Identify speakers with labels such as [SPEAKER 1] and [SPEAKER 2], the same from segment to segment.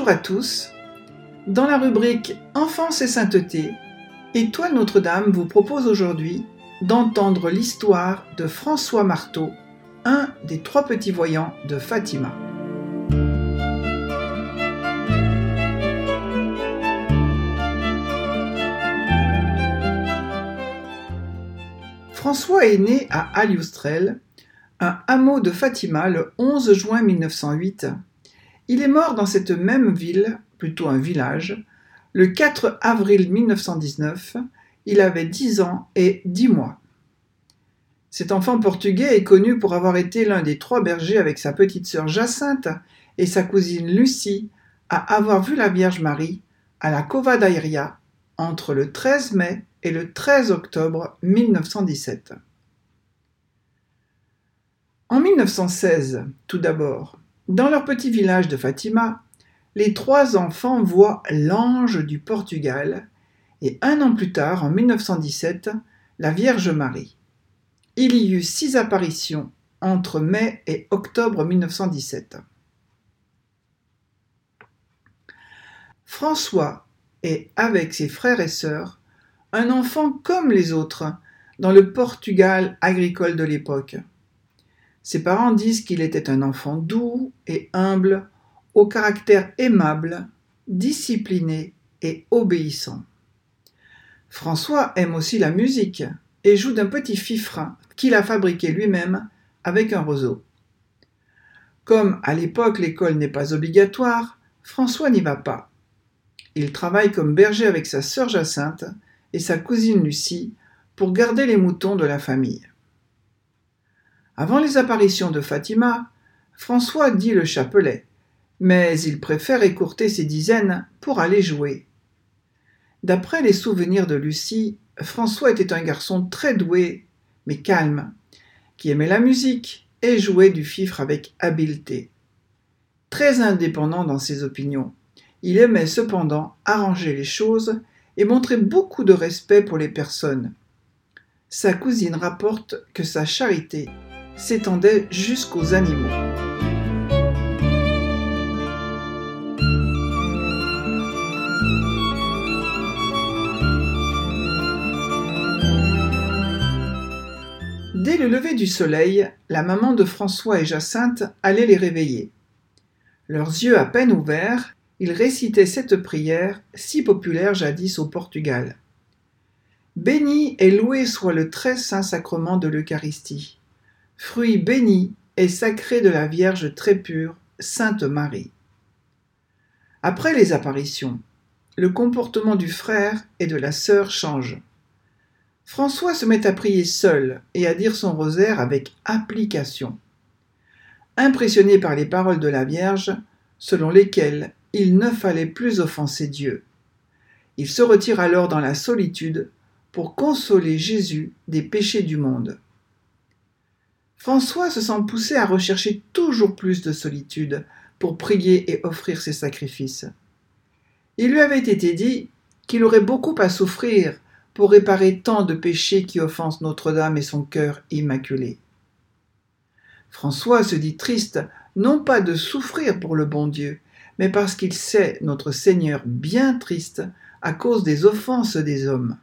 [SPEAKER 1] Bonjour à tous. Dans la rubrique Enfance et sainteté, Étoile Notre-Dame vous propose aujourd'hui d'entendre l'histoire de François Marteau, un des trois petits voyants de Fatima. François est né à Alioustrel, un hameau de Fatima, le 11 juin 1908. Il est mort dans cette même ville, plutôt un village, le 4 avril 1919. Il avait 10 ans et 10 mois. Cet enfant portugais est connu pour avoir été l'un des trois bergers avec sa petite sœur Jacinthe et sa cousine Lucie à avoir vu la Vierge Marie à la Cova d'Airia entre le 13 mai et le 13 octobre 1917. En 1916, tout d'abord, dans leur petit village de Fatima, les trois enfants voient l'ange du Portugal et un an plus tard, en 1917, la Vierge Marie. Il y eut six apparitions entre mai et octobre 1917. François est, avec ses frères et sœurs, un enfant comme les autres dans le Portugal agricole de l'époque. Ses parents disent qu'il était un enfant doux et humble, au caractère aimable, discipliné et obéissant. François aime aussi la musique et joue d'un petit fifre qu'il a fabriqué lui-même avec un roseau. Comme à l'époque l'école n'est pas obligatoire, François n'y va pas. Il travaille comme berger avec sa sœur Jacinthe et sa cousine Lucie pour garder les moutons de la famille. Avant les apparitions de Fatima, François dit le chapelet, mais il préfère écourter ses dizaines pour aller jouer. D'après les souvenirs de Lucie, François était un garçon très doué, mais calme, qui aimait la musique et jouait du fifre avec habileté. Très indépendant dans ses opinions, il aimait cependant arranger les choses et montrait beaucoup de respect pour les personnes. Sa cousine rapporte que sa charité s'étendait jusqu'aux animaux. Dès le lever du soleil, la maman de François et Jacinthe allait les réveiller. Leurs yeux à peine ouverts, il récitait cette prière si populaire jadis au Portugal. Béni et loué soit le très saint sacrement de l'Eucharistie, fruit béni et sacré de la Vierge très pure, Sainte Marie. Après les apparitions, le comportement du frère et de la sœur change. François se met à prier seul et à dire son rosaire avec application. Impressionné par les paroles de la Vierge, selon lesquelles il ne fallait plus offenser Dieu. Il se retire alors dans la solitude pour consoler Jésus des péchés du monde. François se sent poussé à rechercher toujours plus de solitude pour prier et offrir ses sacrifices. Il lui avait été dit qu'il aurait beaucoup à souffrir pour réparer tant de péchés qui offensent Notre-Dame et son cœur immaculé. François se dit triste non pas de souffrir pour le bon Dieu, mais parce qu'il sait notre Seigneur bien triste à cause des offenses des hommes.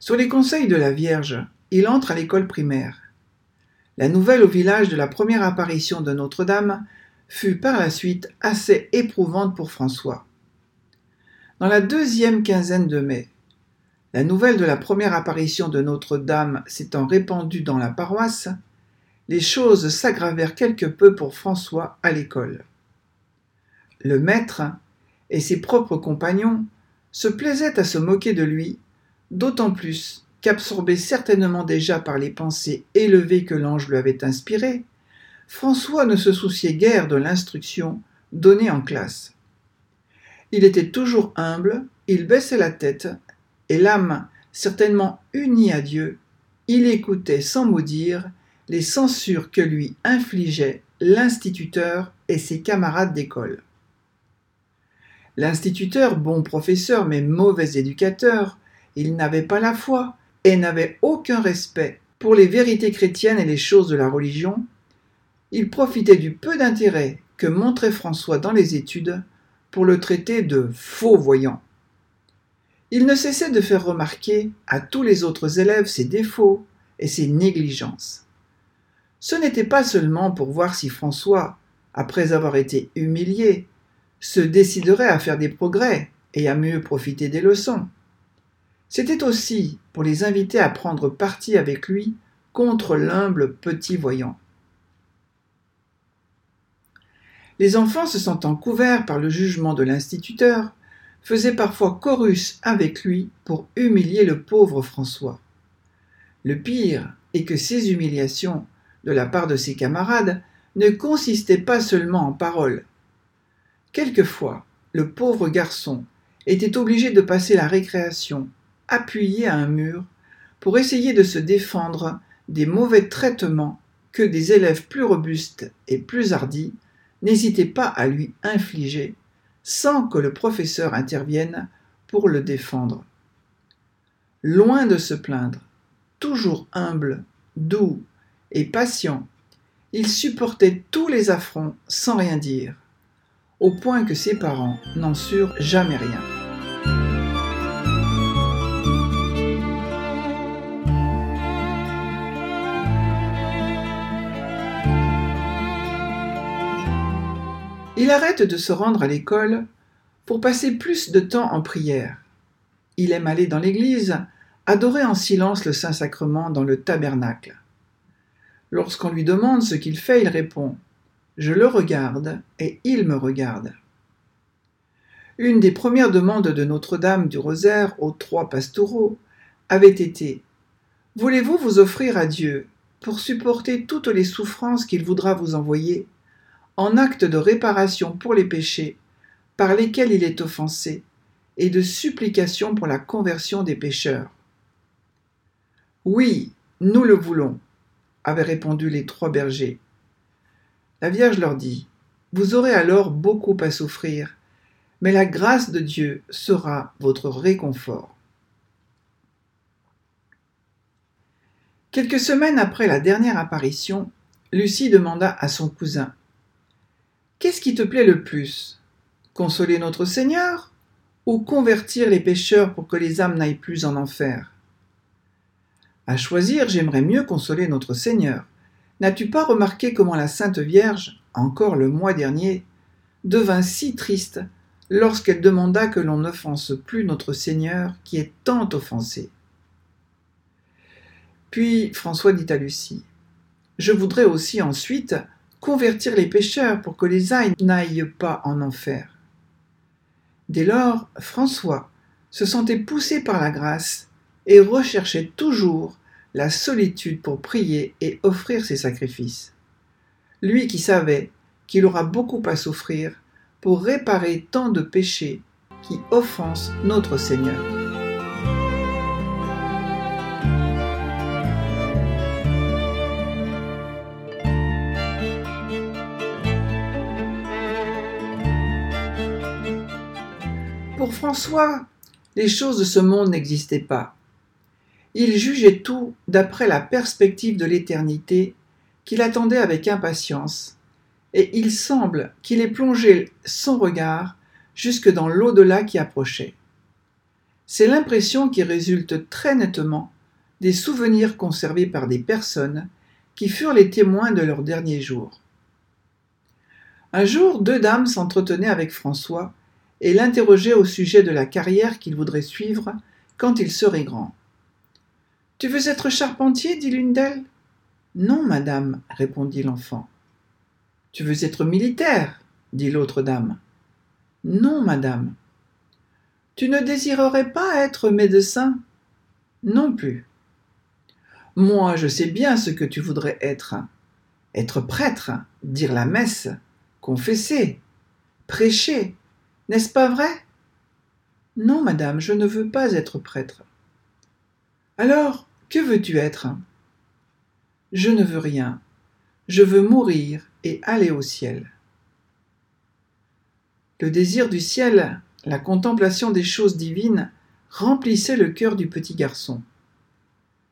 [SPEAKER 1] Sur les conseils de la Vierge, il entre à l'école primaire. La nouvelle au village de la première apparition de Notre-Dame fut par la suite assez éprouvante pour François. Dans la deuxième quinzaine de mai, la nouvelle de la première apparition de Notre-Dame s'étant répandue dans la paroisse, les choses s'aggravèrent quelque peu pour François à l'école. Le maître et ses propres compagnons se plaisaient à se moquer de lui, d'autant plus qu'absorbé certainement déjà par les pensées élevées que l'ange lui avait inspirées, François ne se souciait guère de l'instruction donnée en classe. Il était toujours humble, il baissait la tête, et l'âme certainement unie à Dieu, il écoutait sans maudire les censures que lui infligeaient l'instituteur et ses camarades d'école. L'instituteur, bon professeur mais mauvais éducateur, il n'avait pas la foi et n'avait aucun respect pour les vérités chrétiennes et les choses de la religion. Il profitait du peu d'intérêt que montrait François dans les études pour le traiter de faux voyant. Il ne cessait de faire remarquer à tous les autres élèves ses défauts et ses négligences. Ce n'était pas seulement pour voir si François, après avoir été humilié, se déciderait à faire des progrès et à mieux profiter des leçons. C'était aussi pour les inviter à prendre parti avec lui contre l'humble petit voyant. Les enfants se sentant couverts par le jugement de l'instituteur, faisaient parfois chorus avec lui pour humilier le pauvre François. Le pire est que ces humiliations, de la part de ses camarades, ne consistaient pas seulement en paroles. Quelquefois, le pauvre garçon était obligé de passer la récréation appuyé à un mur pour essayer de se défendre des mauvais traitements que des élèves plus robustes et plus hardis n'hésitaient pas à lui infliger sans que le professeur intervienne pour le défendre. Loin de se plaindre, toujours humble, doux et patient, il supportait tous les affronts sans rien dire, au point que ses parents n'en surent jamais rien. Il arrête de se rendre à l'école pour passer plus de temps en prière. Il aime aller dans l'église, adorer en silence le Saint-Sacrement dans le tabernacle. Lorsqu'on lui demande ce qu'il fait, il répond Je le regarde et il me regarde. Une des premières demandes de Notre-Dame du Rosaire aux trois pastoraux avait été Voulez-vous vous offrir à Dieu pour supporter toutes les souffrances qu'il voudra vous envoyer? En acte de réparation pour les péchés par lesquels il est offensé, et de supplication pour la conversion des pécheurs. Oui, nous le voulons, avaient répondu les trois bergers. La Vierge leur dit, Vous aurez alors beaucoup à souffrir, mais la grâce de Dieu sera votre réconfort. Quelques semaines après la dernière apparition, Lucie demanda à son cousin Qu'est-ce qui te plaît le plus? Consoler notre Seigneur ou convertir les pécheurs pour que les âmes n'aillent plus en enfer? À choisir, j'aimerais mieux consoler notre Seigneur. N'as-tu pas remarqué comment la Sainte Vierge, encore le mois dernier, devint si triste lorsqu'elle demanda que l'on n'offense plus notre Seigneur qui est tant offensé? Puis François dit à Lucie Je voudrais aussi ensuite convertir les pécheurs pour que les âmes n'aillent pas en enfer. Dès lors, François se sentait poussé par la grâce et recherchait toujours la solitude pour prier et offrir ses sacrifices. Lui qui savait qu'il aura beaucoup à souffrir pour réparer tant de péchés qui offensent notre Seigneur. François, les choses de ce monde n'existaient pas. Il jugeait tout d'après la perspective de l'éternité qu'il attendait avec impatience, et il semble qu'il ait plongé son regard jusque dans l'au-delà qui approchait. C'est l'impression qui résulte très nettement des souvenirs conservés par des personnes qui furent les témoins de leurs derniers jours. Un jour, deux dames s'entretenaient avec François et l'interrogeait au sujet de la carrière qu'il voudrait suivre quand il serait grand. Tu veux être charpentier? dit l'une d'elles. Non, madame, répondit l'enfant. Tu veux être militaire? dit l'autre dame. Non, madame. Tu ne désirerais pas être médecin? Non plus. Moi, je sais bien ce que tu voudrais être. Être prêtre, dire la messe, confesser, prêcher, n'est-ce pas vrai? Non, madame, je ne veux pas être prêtre. Alors, que veux-tu être? Je ne veux rien. Je veux mourir et aller au ciel. Le désir du ciel, la contemplation des choses divines, remplissait le cœur du petit garçon.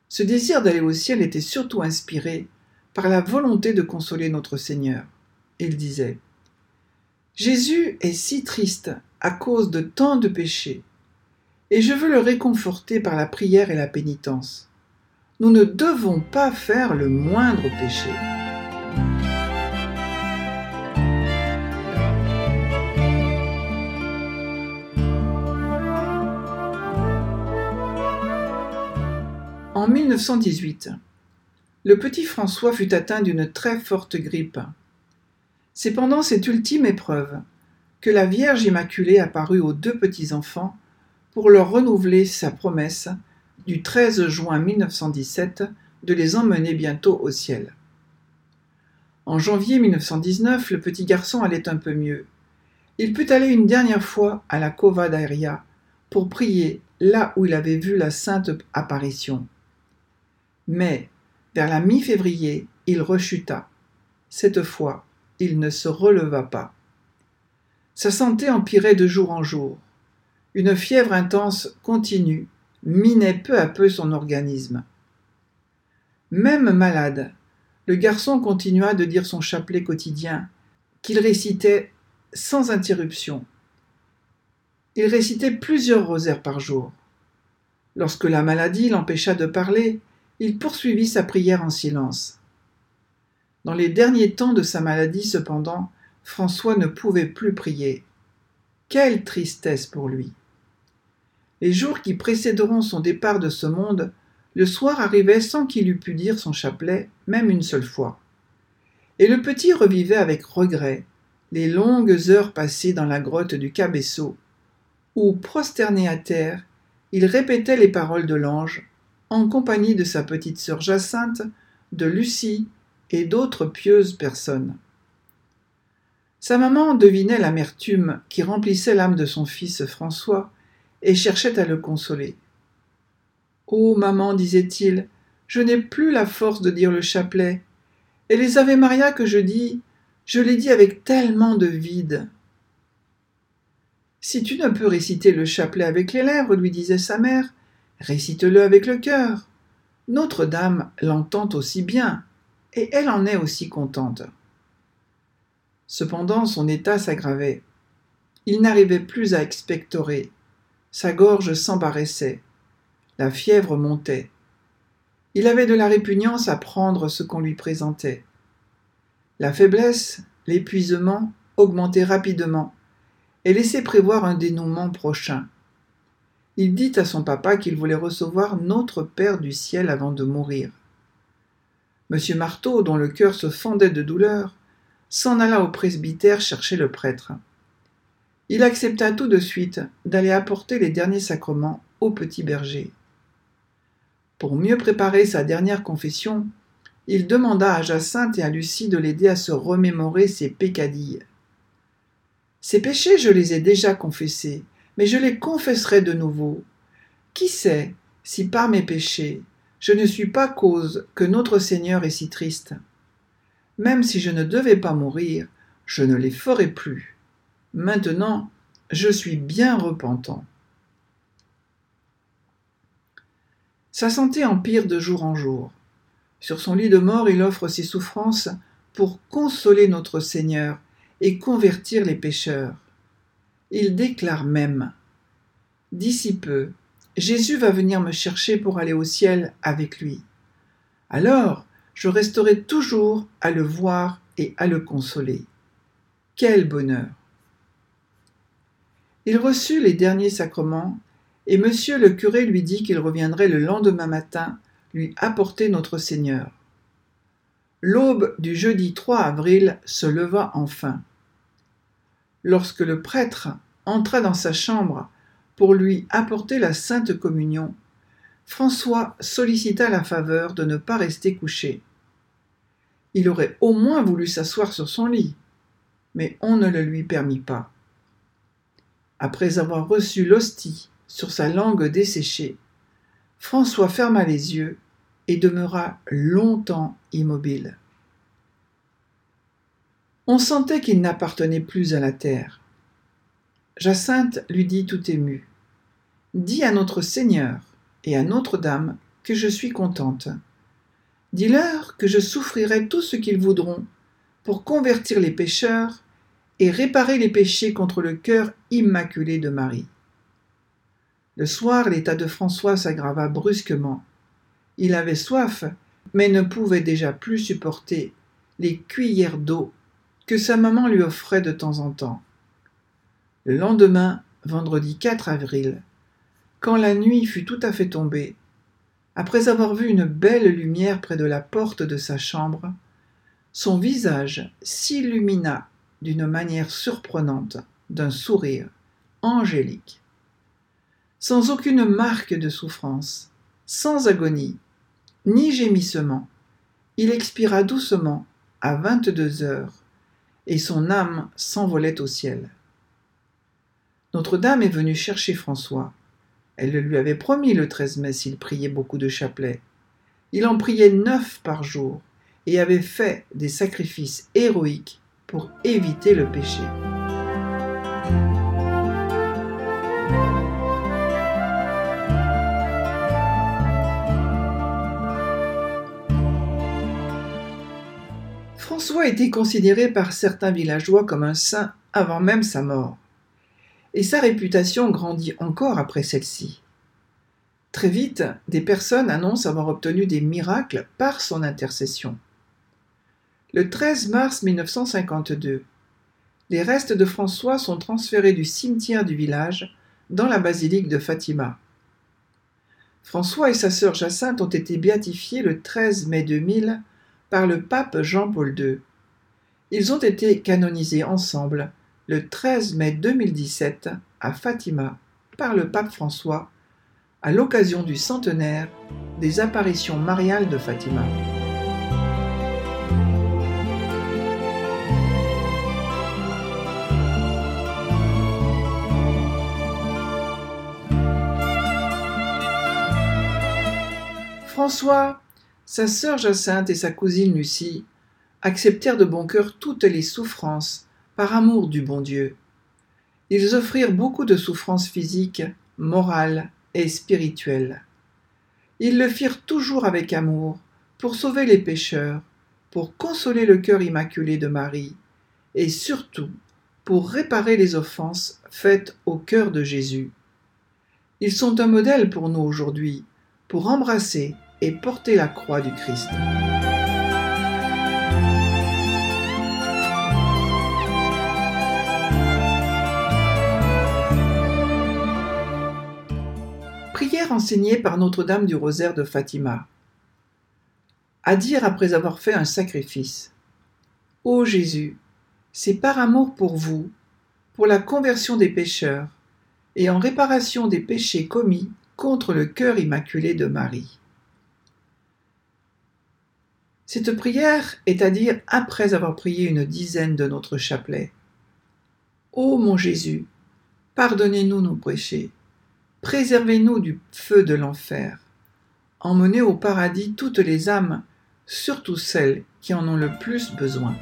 [SPEAKER 1] Ce désir d'aller au ciel était surtout inspiré par la volonté de consoler notre Seigneur. Il disait Jésus est si triste à cause de tant de péchés, et je veux le réconforter par la prière et la pénitence. Nous ne devons pas faire le moindre péché. En 1918, le petit François fut atteint d'une très forte grippe. C'est pendant cette ultime épreuve que la Vierge Immaculée apparut aux deux petits-enfants pour leur renouveler sa promesse du 13 juin 1917 de les emmener bientôt au ciel. En janvier 1919, le petit garçon allait un peu mieux. Il put aller une dernière fois à la Cova d'Aria pour prier là où il avait vu la sainte apparition. Mais, vers la mi-février, il rechuta. Cette fois, il ne se releva pas. Sa santé empirait de jour en jour. Une fièvre intense continue minait peu à peu son organisme. Même malade, le garçon continua de dire son chapelet quotidien, qu'il récitait sans interruption. Il récitait plusieurs rosaires par jour. Lorsque la maladie l'empêcha de parler, il poursuivit sa prière en silence. Dans les derniers temps de sa maladie, cependant, François ne pouvait plus prier. Quelle tristesse pour lui. Les jours qui précéderont son départ de ce monde, le soir arrivait sans qu'il eût pu dire son chapelet, même une seule fois. Et le petit revivait avec regret les longues heures passées dans la grotte du Cabesso, où, prosterné à terre, il répétait les paroles de l'ange en compagnie de sa petite sœur Jacinthe, de Lucie et d'autres pieuses personnes. Sa maman devinait l'amertume qui remplissait l'âme de son fils François et cherchait à le consoler. Oh maman, disait-il, je n'ai plus la force de dire le chapelet, et les Ave Maria que je dis, je les dis avec tellement de vide. Si tu ne peux réciter le chapelet avec les lèvres, lui disait sa mère, Récite-le avec le cœur. Notre-Dame l'entend aussi bien, et elle en est aussi contente. Cependant, son état s'aggravait. Il n'arrivait plus à expectorer. Sa gorge s'embarrassait. La fièvre montait. Il avait de la répugnance à prendre ce qu'on lui présentait. La faiblesse, l'épuisement augmentaient rapidement et laissaient prévoir un dénouement prochain il dit à son papa qu'il voulait recevoir notre Père du ciel avant de mourir. Monsieur Marteau, dont le cœur se fendait de douleur, s'en alla au presbytère chercher le prêtre. Il accepta tout de suite d'aller apporter les derniers sacrements au petit berger. Pour mieux préparer sa dernière confession, il demanda à Jacinthe et à Lucie de l'aider à se remémorer ses pécadilles. Ces péchés, je les ai déjà confessés, mais je les confesserai de nouveau. Qui sait si par mes péchés je ne suis pas cause que notre Seigneur est si triste Même si je ne devais pas mourir, je ne les ferai plus. Maintenant, je suis bien repentant. Sa santé empire de jour en jour. Sur son lit de mort, il offre ses souffrances pour consoler notre Seigneur et convertir les pécheurs. Il déclare même D'ici peu, Jésus va venir me chercher pour aller au ciel avec lui. Alors, je resterai toujours à le voir et à le consoler. Quel bonheur. Il reçut les derniers sacrements, et monsieur le curé lui dit qu'il reviendrait le lendemain matin lui apporter notre Seigneur. L'aube du jeudi 3 avril se leva enfin. Lorsque le prêtre entra dans sa chambre pour lui apporter la sainte communion, François sollicita la faveur de ne pas rester couché. Il aurait au moins voulu s'asseoir sur son lit, mais on ne le lui permit pas. Après avoir reçu l'hostie sur sa langue desséchée, François ferma les yeux et demeura longtemps immobile. On sentait qu'il n'appartenait plus à la terre. Jacinthe lui dit tout émue Dis à notre Seigneur et à Notre-Dame que je suis contente. Dis-leur que je souffrirai tout ce qu'ils voudront pour convertir les pécheurs et réparer les péchés contre le cœur immaculé de Marie. Le soir, l'état de François s'aggrava brusquement. Il avait soif, mais ne pouvait déjà plus supporter les cuillères d'eau que sa maman lui offrait de temps en temps. Le lendemain, vendredi 4 avril, quand la nuit fut tout à fait tombée, après avoir vu une belle lumière près de la porte de sa chambre, son visage s'illumina d'une manière surprenante d'un sourire angélique. Sans aucune marque de souffrance, sans agonie, ni gémissement, il expira doucement à vingt-deux heures, et son âme s'envolait au ciel. Notre-Dame est venue chercher François. Elle le lui avait promis le 13 mai s'il priait beaucoup de chapelets. Il en priait neuf par jour et avait fait des sacrifices héroïques pour éviter le péché. François était considéré par certains villageois comme un saint avant même sa mort, et sa réputation grandit encore après celle-ci. Très vite, des personnes annoncent avoir obtenu des miracles par son intercession. Le 13 mars 1952, les restes de François sont transférés du cimetière du village dans la basilique de Fatima. François et sa sœur Jacinthe ont été béatifiés le 13 mai 2000 par le pape Jean-Paul II. Ils ont été canonisés ensemble le 13 mai 2017 à Fatima par le pape François à l'occasion du centenaire des apparitions mariales de Fatima. François, sa sœur Jacinthe et sa cousine Lucie acceptèrent de bon cœur toutes les souffrances par amour du bon Dieu. Ils offrirent beaucoup de souffrances physiques, morales et spirituelles. Ils le firent toujours avec amour, pour sauver les pécheurs, pour consoler le cœur immaculé de Marie, et surtout pour réparer les offenses faites au cœur de Jésus. Ils sont un modèle pour nous aujourd'hui, pour embrasser et porter la croix du Christ. Prière enseignée par Notre-Dame du Rosaire de Fatima. À dire après avoir fait un sacrifice. Ô Jésus, c'est par amour pour vous, pour la conversion des pécheurs, et en réparation des péchés commis contre le cœur immaculé de Marie. Cette prière est à dire après avoir prié une dizaine de notre chapelet. Ô mon Jésus, pardonnez-nous nos péchés, préservez-nous du feu de l'enfer, emmenez au paradis toutes les âmes, surtout celles qui en ont le plus besoin.